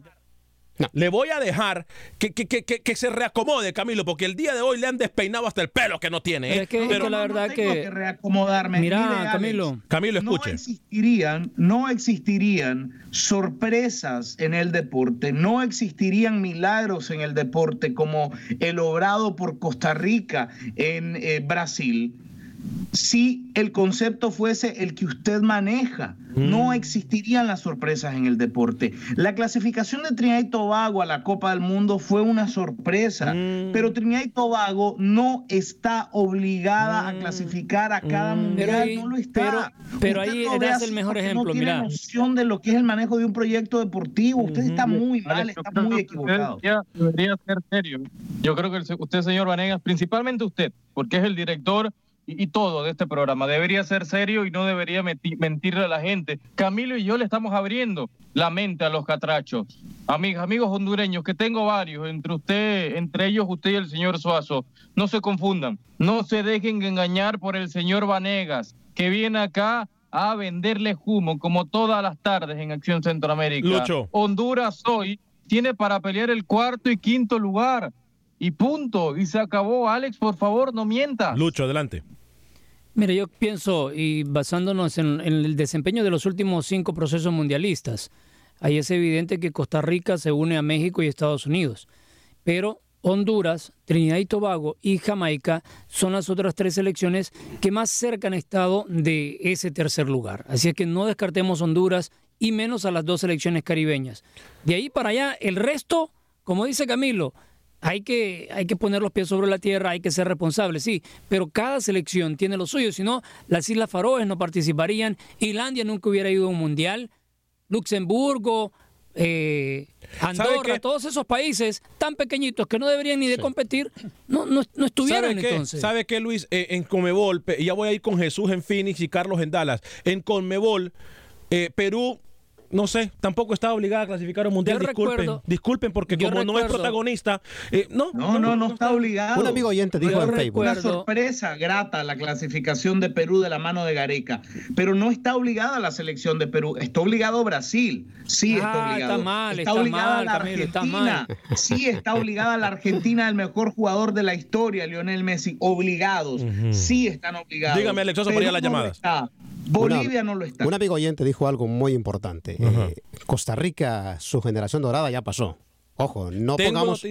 Le voy a dejar que, que, que, que, que se reacomode, Camilo, porque el día de hoy le han despeinado hasta el pelo que no tiene. ¿eh? Es que, es que la verdad tengo que... que reacomodarme. Mira, Mire, Alex, Camilo. Camilo, no escuche. existirían, no existirían sorpresas en el deporte, no existirían milagros en el deporte como el obrado por Costa Rica en eh, Brasil. Si el concepto fuese el que usted maneja, no existirían las sorpresas en el deporte. La clasificación de Trinidad y Tobago a la Copa del Mundo fue una sorpresa, pero Trinidad y Tobago no está obligada a clasificar a cada mundial, Pero ahí- no lo está. pero- ahí así el mejor ejemplo, No tiene mira. noción de lo que es el manejo de un proyecto deportivo. Usted está muy mal, yo está muy equivocado. Debería, debería ser serio. Yo creo que usted, señor Vanegas, principalmente usted, porque es el director y, y todo de este programa, debería ser serio y no debería mentirle a la gente. Camilo y yo le estamos abriendo la mente a los catrachos. Amigos, amigos hondureños, que tengo varios, entre usted, entre ellos usted y el señor Suazo, no se confundan, no se dejen engañar por el señor Vanegas, que viene acá a venderle humo como todas las tardes en Acción Centroamérica. Lucho. Honduras hoy tiene para pelear el cuarto y quinto lugar. Y punto. Y se acabó. Alex, por favor, no mienta. Lucho, adelante. Mira, yo pienso, y basándonos en, el desempeño de los últimos cinco procesos mundialistas, ahí es evidente que Costa Rica se une a México y Estados Unidos. Pero Honduras, Trinidad y Tobago y Jamaica son las otras tres selecciones que más cerca han estado de ese tercer lugar. Así es que no descartemos Honduras y menos a las dos selecciones caribeñas. De ahí para allá, el resto, como dice Camilo, hay que, hay que poner los pies sobre la tierra, hay que ser responsables, sí, pero cada selección tiene lo suyo, si no, las Islas Faroes no participarían, Islandia nunca hubiera ido a un mundial, Luxemburgo, eh, Andorra, todos esos países tan pequeñitos que no deberían ni de competir, no, no, no estuvieron ¿Sabe qué? entonces. ¿Sabe qué, Luis? Eh, en Conmebol, pe- ya voy a ir con Jesús en Phoenix y Carlos en Dallas. En Conmebol, eh, Perú, no sé, tampoco está obligada a clasificar a un mundial. Yo disculpen, recuerdo- disculpen, porque yo como no es protagonista, eh, no, No, no, no está obligado. Un amigo oyente dijo en recuerdo Una Facebook. sorpresa grata la clasificación de Perú de la mano de Gareca, pero no está obligada la selección de Perú, está obligado Brasil, sí está Ah, obligado. está mal, está obligada mal, la Camilo, está Argentina, sí está obligada la Argentina, el mejor jugador de la historia, Lionel Messi, obligados, sí están obligados. Dígame, Alex Sosa, para ir a las Perú no Bolivia no lo está. Un amigo oyente dijo algo muy importante. Eh, Costa Rica, su generación dorada ya pasó. Ojo, no Tengo pongamos,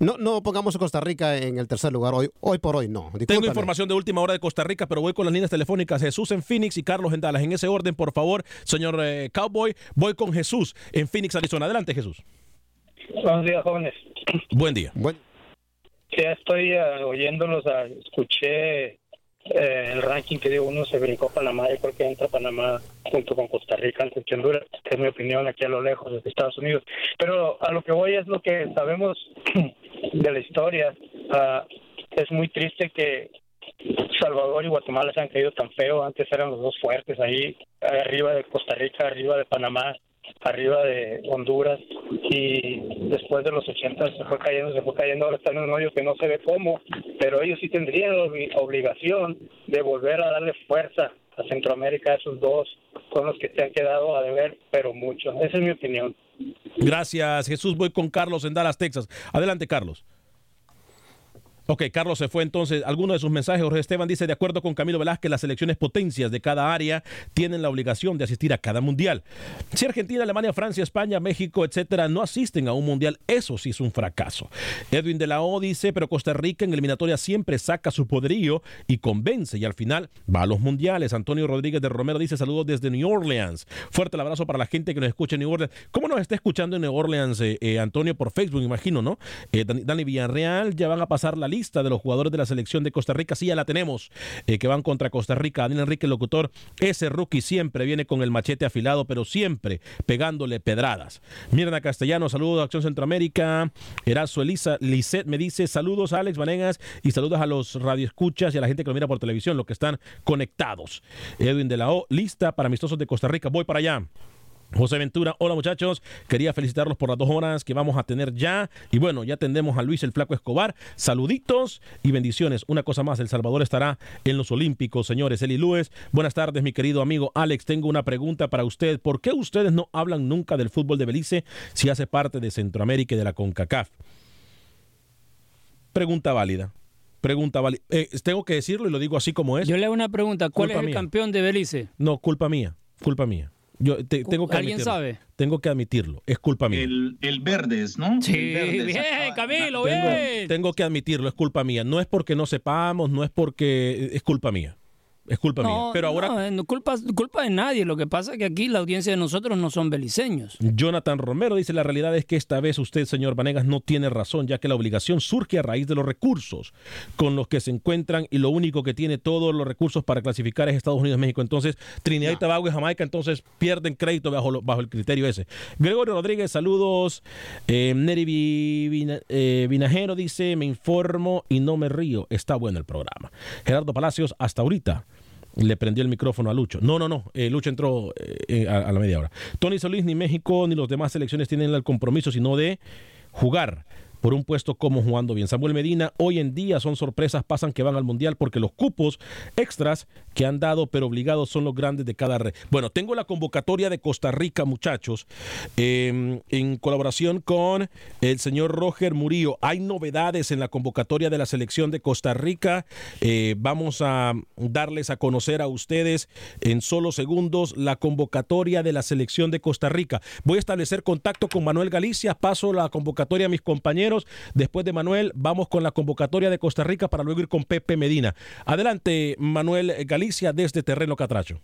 no, no pongamos a Costa Rica en el tercer lugar hoy, hoy por hoy, no. Tengo información de última hora de Costa Rica, pero voy con las líneas telefónicas. Jesús en Phoenix y Carlos en Dallas. En ese orden, por favor, señor eh, Cowboy, voy con Jesús en Phoenix, Arizona. Adelante, Jesús. Buenos días, jóvenes. Buen día. Ya estoy eh, oyéndolos, ah, escuché eh, el ranking que dio uno, se brincó Panamá, yo creo que entra Panamá junto con Costa Rica antes que Honduras, que es mi opinión aquí a lo lejos de Estados Unidos. Pero a lo que voy es lo que sabemos de la historia. Ah, es muy triste que Salvador y Guatemala se han caído tan feo, antes eran los dos fuertes ahí, arriba de Costa Rica, arriba de Panamá, arriba de Honduras y después de los 80 se fue cayendo, se fue cayendo, ahora están en un hoyo que no se ve cómo, pero ellos sí tendrían la obli- obligación de volver a darle fuerza a Centroamérica, esos dos son los que se han quedado a deber, pero mucho. Esa es mi opinión. Gracias, Jesús. Voy con Carlos en Dallas, Texas. Adelante, Carlos. Ok, Carlos se fue entonces. Alguno de sus mensajes, Jorge Esteban dice, de acuerdo con Camilo Velázquez, las selecciones potencias de cada área tienen la obligación de asistir a cada mundial. Si Argentina, Alemania, Francia, España, México, etcétera, no asisten a un mundial, eso sí es un fracaso. Edwin de la O dice, pero Costa Rica en eliminatoria siempre saca su poderío y convence y al final va a los mundiales. Antonio Rodríguez de Romero dice, saludos desde New Orleans. Fuerte el abrazo para la gente que nos escucha en New Orleans. ¿Cómo nos está escuchando en New Orleans, eh, eh, Antonio, por Facebook, imagino, ¿no? Eh, Dani, Villarreal, ya van a pasar la de los jugadores de la selección de Costa Rica. Sí, ya la tenemos, eh, que van contra Costa Rica. Daniel Enrique, locutor, ese rookie siempre viene con el machete afilado, pero siempre pegándole pedradas. Mirna Castellano, saludos a Acción Centroamérica. Erazo Elisa, Lisette me dice, saludos a Alex Vanegas y saludos a los radioescuchas y a la gente que lo mira por televisión, los que están conectados. Edwin de la O, lista para amistosos de Costa Rica. Voy para allá. José Ventura, hola muchachos, quería felicitarlos por las dos horas que vamos a tener ya. Y bueno, ya tendremos a Luis el Flaco Escobar. Saluditos y bendiciones. Una cosa más, El Salvador estará en los Olímpicos, señores. Eli Luis, buenas tardes, mi querido amigo Alex. Tengo una pregunta para usted. ¿Por qué ustedes no hablan nunca del fútbol de Belice si hace parte de Centroamérica y de la CONCACAF? Pregunta válida. Pregunta válida. Eh, tengo que decirlo y lo digo así como es. Yo le hago una pregunta. ¿Cuál Culpa es el mía. campeón de Belice? No, culpa mía. Culpa mía. Yo te- tengo que ¿Alguien admitirlo. sabe? Tengo que admitirlo. Es culpa mía. El, el Verdes, ¿no? Sí, El Verdes bien, acaba- Camilo, tengo, bien. tengo que admitirlo, es culpa mía. No es porque no sepamos, no es porque es culpa mía. Es culpa mía. No, Pero ahora no, eh, no, culpa, culpa de nadie. Lo que pasa es que aquí la audiencia de nosotros no son beliceños. Jonathan Romero dice, la realidad es que esta vez usted, señor Vanegas, no tiene razón, ya que la obligación surge a raíz de los recursos con los que se encuentran y lo único que tiene todos los recursos para clasificar es Estados Unidos, México. Entonces, Trinidad y Tobago y Jamaica, entonces pierden crédito bajo, lo- bajo el criterio ese. Gregorio Rodríguez, saludos. Eh, Neri Vina- eh, Vinajero dice, me informo y no me río. Está bueno el programa. Gerardo Palacios, hasta ahorita. Le prendió el micrófono a Lucho. No, no, no. eh, Lucho entró eh, eh, a, a la media hora. Tony Solís, ni México ni los demás selecciones tienen el compromiso, sino de jugar por un puesto como jugando bien. Samuel Medina, hoy en día son sorpresas, pasan que van al Mundial porque los cupos extras que han dado, pero obligados, son los grandes de cada red. Bueno, tengo la convocatoria de Costa Rica, muchachos, eh, en colaboración con el señor Roger Murillo. Hay novedades en la convocatoria de la selección de Costa Rica. Eh, vamos a darles a conocer a ustedes en solo segundos la convocatoria de la selección de Costa Rica. Voy a establecer contacto con Manuel Galicia, paso la convocatoria a mis compañeros. Después de Manuel, vamos con la convocatoria de Costa Rica para luego ir con Pepe Medina. Adelante, Manuel Galicia, desde Terreno Catracho.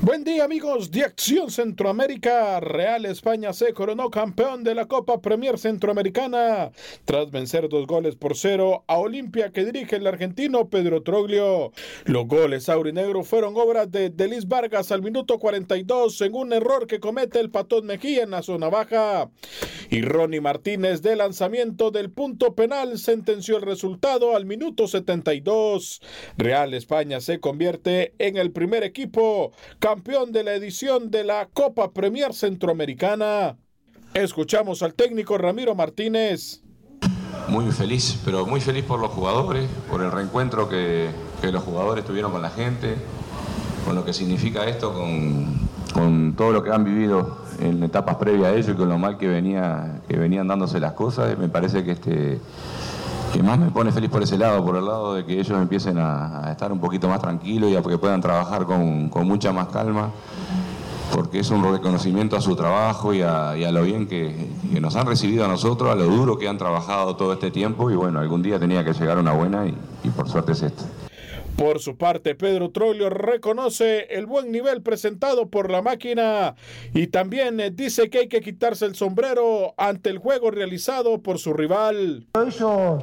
Buen día amigos de Acción Centroamérica. Real España se coronó campeón de la Copa Premier Centroamericana tras vencer dos goles por cero a Olimpia que dirige el argentino Pedro Troglio. Los goles aurinegro fueron obras de Delis Vargas al minuto 42 en un error que comete el patón Mejía en la zona baja. Y Ronnie Martínez de lanzamiento del punto penal sentenció el resultado al minuto 72. Real España se convierte en el primer equipo campeón de la edición de la Copa Premier Centroamericana. Escuchamos al técnico Ramiro Martínez. Muy feliz, pero muy feliz por los jugadores, por el reencuentro que, que los jugadores tuvieron con la gente, con lo que significa esto, con, con todo lo que han vivido en etapas previas a ello y con lo mal que, venía, que venían dándose las cosas. Me parece que este que más me pone feliz por ese lado, por el lado de que ellos empiecen a, estar un poquito más tranquilos y a que puedan trabajar con, mucha más calma, porque es un reconocimiento a su trabajo y a, lo bien que, nos han recibido a nosotros, a lo duro que han trabajado todo este tiempo y bueno, algún día tenía que llegar una buena y, y por suerte es esta. Por su parte, Pedro Troglio reconoce el buen nivel presentado por la máquina y también eh, dice que hay que quitarse el sombrero ante el juego realizado por su rival. Ellos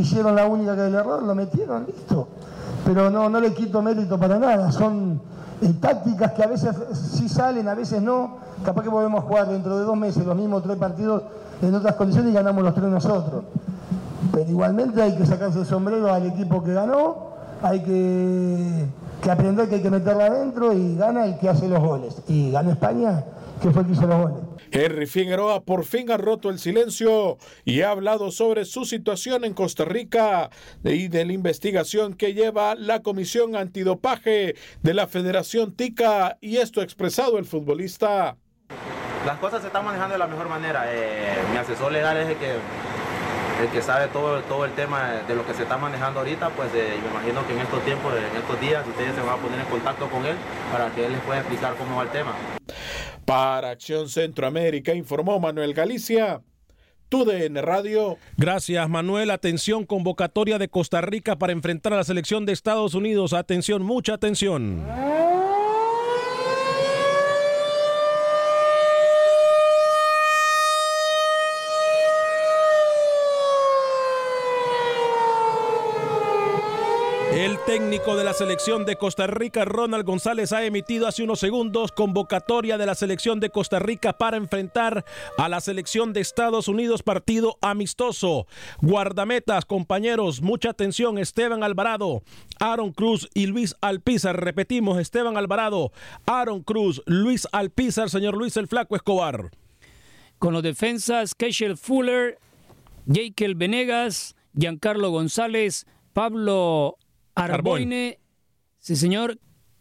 hicieron la única que el error, lo metieron, listo. Pero no, no le quito mérito para nada. Son eh, tácticas que a veces sí salen, a veces no. Capaz que podemos jugar dentro de dos meses los mismos tres partidos en otras condiciones y ganamos los tres nosotros. Pero igualmente hay que sacarse el sombrero al equipo que ganó hay que, aprender que hay que meterla adentro y gana el que hace los goles. Y gana España, que fue el que hizo los goles. Henry Figueroa por fin ha roto el silencio y ha hablado sobre su situación en Costa Rica y de la investigación que lleva la Comisión Antidopaje de la Federación TICA y esto ha expresado el futbolista. Las cosas se están manejando de la mejor manera. Eh, mi asesor legal es el que el que sabe todo, todo el tema de lo que se está manejando ahorita, pues eh, me imagino que en estos tiempos, en estos días, ustedes se van a poner en contacto con él para que él les pueda explicar cómo va el tema. Para Acción Centroamérica informó Manuel Galicia. TUDN Radio. Gracias, Manuel. Atención, convocatoria de Costa Rica para enfrentar a la selección de Estados Unidos. Atención, mucha atención. El técnico de la selección de Costa Rica, Ronald González, ha emitido hace unos segundos convocatoria de la selección de Costa Rica para enfrentar a la selección de Estados Unidos, partido amistoso. Guardametas, compañeros, mucha atención. Esteban Alvarado, Aaron Cruz y Luis Alpizar. Repetimos, Esteban Alvarado, Aaron Cruz, Luis Alpizar, señor Luis el Flaco Escobar. Con los defensas, Keishel Fuller, Jekyll Venegas, Giancarlo González, Pablo Arboine, sí señor,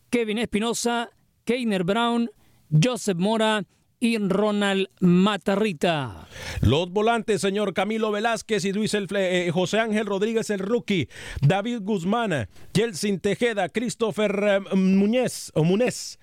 Kevin Espinosa, Keiner Brown, Joseph Mora y Ronald Matarrita. Los volantes, señor Camilo Velázquez y Luis eh, José Ángel Rodríguez, el rookie, David Guzmán, Jelsin Tejeda, Christopher eh, Muñez, o Munez,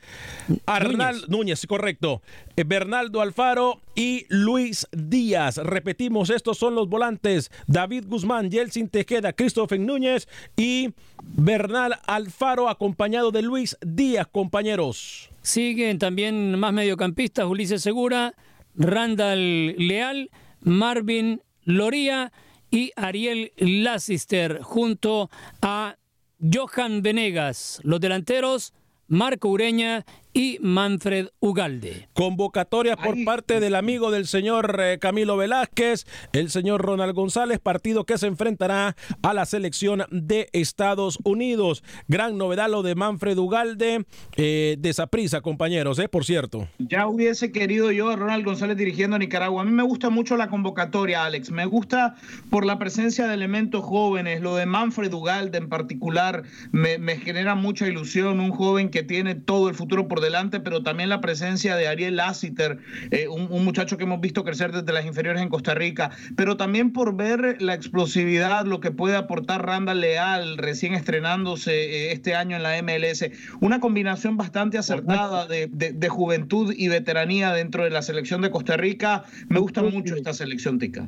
Arnal Núñez. correcto, eh, Bernaldo Alfaro y Luis Díaz. Repetimos, estos son los volantes, David Guzmán, Jelsin Tejeda, Christopher Núñez y Bernal Alfaro, acompañado de Luis Díaz, compañeros. Siguen también más mediocampistas, Ulises Segura, Randall Leal, Marvin Loría y Ariel Lassister junto a Johan Venegas. Los delanteros, Marco Ureña y Manfred Ugalde. Convocatoria por parte del amigo del señor eh, Camilo Velázquez, el señor Ronald González, partido que se enfrentará a la selección de Estados Unidos. Gran novedad lo de Manfred Ugalde, eh, de Saprisa, compañeros, eh, por cierto. Ya hubiese querido yo a Ronald González dirigiendo a Nicaragua. A mí me gusta mucho la convocatoria, Alex. Me gusta por la presencia de elementos jóvenes. Lo de Manfred Ugalde en particular me, me genera mucha ilusión. Un joven que tiene todo el futuro por delante, pero también la presencia de Ariel Lassiter, eh, un, muchacho que hemos visto crecer desde las inferiores en Costa Rica, pero también por ver la explosividad, lo que puede aportar Randa Leal, recién estrenándose eh, este año en la MLS. Una combinación bastante acertada de, juventud y veteranía dentro de la selección de Costa Rica. Me gusta mucho esta selección tica.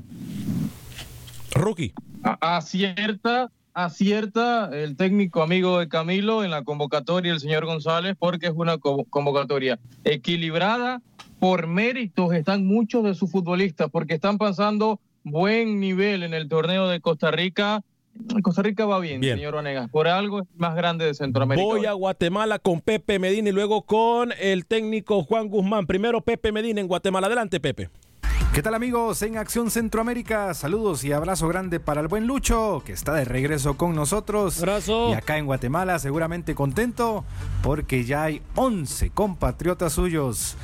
Rookie. Acierta acierta el técnico amigo de Camilo en la convocatoria, el señor González, porque es una convocatoria equilibrada. Por méritos están muchos de sus futbolistas, porque están pasando buen nivel en el torneo de Costa Rica. Costa Rica va bien, señor Vanegas. Por algo es más grande de Centroamérica. Voy a Guatemala con Pepe Medina y luego con el técnico Juan Guzmán. Primero Pepe Medina en Guatemala. Adelante, Pepe. ¿Qué tal amigos en Acción Centroamérica? Saludos y abrazo grande para el buen Lucho, que está de regreso con nosotros. Abrazo. Y acá en Guatemala seguramente contento porque ya hay 11 compatriotas suyos.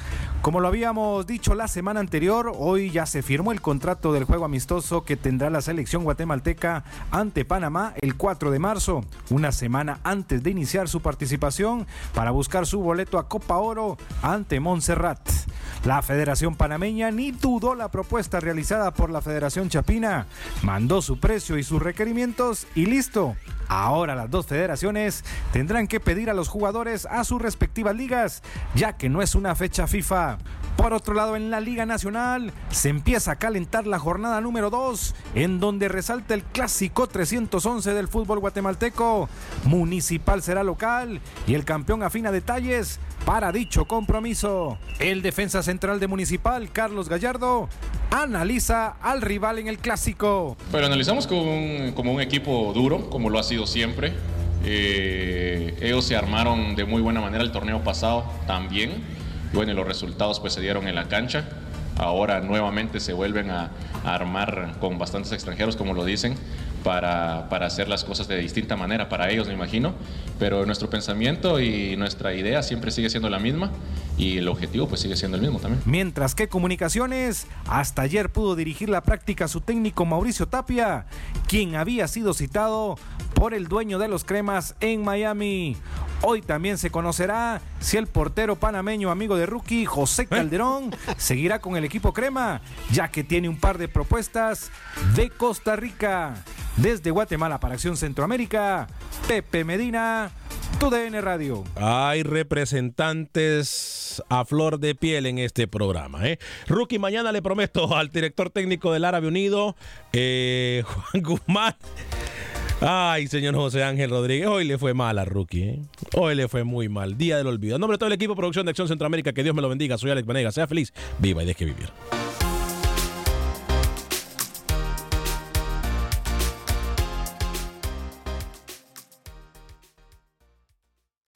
Como lo habíamos dicho la semana anterior, hoy ya se firmó el contrato del juego amistoso que tendrá la selección guatemalteca ante Panamá el 4 de marzo, una semana antes de iniciar su participación para buscar su boleto a Copa Oro ante Montserrat. La Federación Panameña ni dudó la propuesta realizada por la Federación Chapina, mandó su precio y sus requerimientos y listo. Ahora las dos federaciones tendrán que pedir a los jugadores a sus respectivas ligas, ya que no es una fecha FIFA. Por otro lado, en la Liga Nacional se empieza a calentar la jornada número 2, en donde resalta el clásico 311 del fútbol guatemalteco. Municipal será local y el campeón afina detalles para dicho compromiso. El defensa central de Municipal, Carlos Gallardo, analiza al rival en el clásico. Pero analizamos como un, equipo duro, como lo ha sido siempre. Eh, ellos se armaron de muy buena manera el torneo pasado también. Y bueno, los resultados pues se dieron en la cancha. Ahora nuevamente se vuelven a, a armar con bastantes extranjeros, como lo dicen para, para, hacer las cosas de distinta manera, para ellos me imagino, pero nuestro pensamiento y nuestra idea siempre sigue siendo la misma y el objetivo pues sigue siendo el mismo también. Mientras que Comunicaciones, hasta ayer pudo dirigir la práctica su técnico Mauricio Tapia, quien había sido citado por el dueño de los cremas en Miami. Hoy también se conocerá si el portero panameño amigo de Rookie, José Calderón, seguirá con el equipo crema, ya que tiene un par de propuestas de Costa Rica. Desde Guatemala para Acción Centroamérica, Pepe Medina, TUDN Radio. Hay representantes a flor de piel en este programa. ¿eh? Rookie, mañana le prometo al director técnico del Árabe Unido, eh, Juan Guzmán. Ay, señor José Ángel Rodríguez, hoy le fue mal a Rookie. ¿eh? Hoy le fue muy mal. Día del olvido. En nombre de todo el equipo de producción de Acción Centroamérica, que Dios me lo bendiga. Soy Alex Vanega. Sea feliz, viva y deje vivir.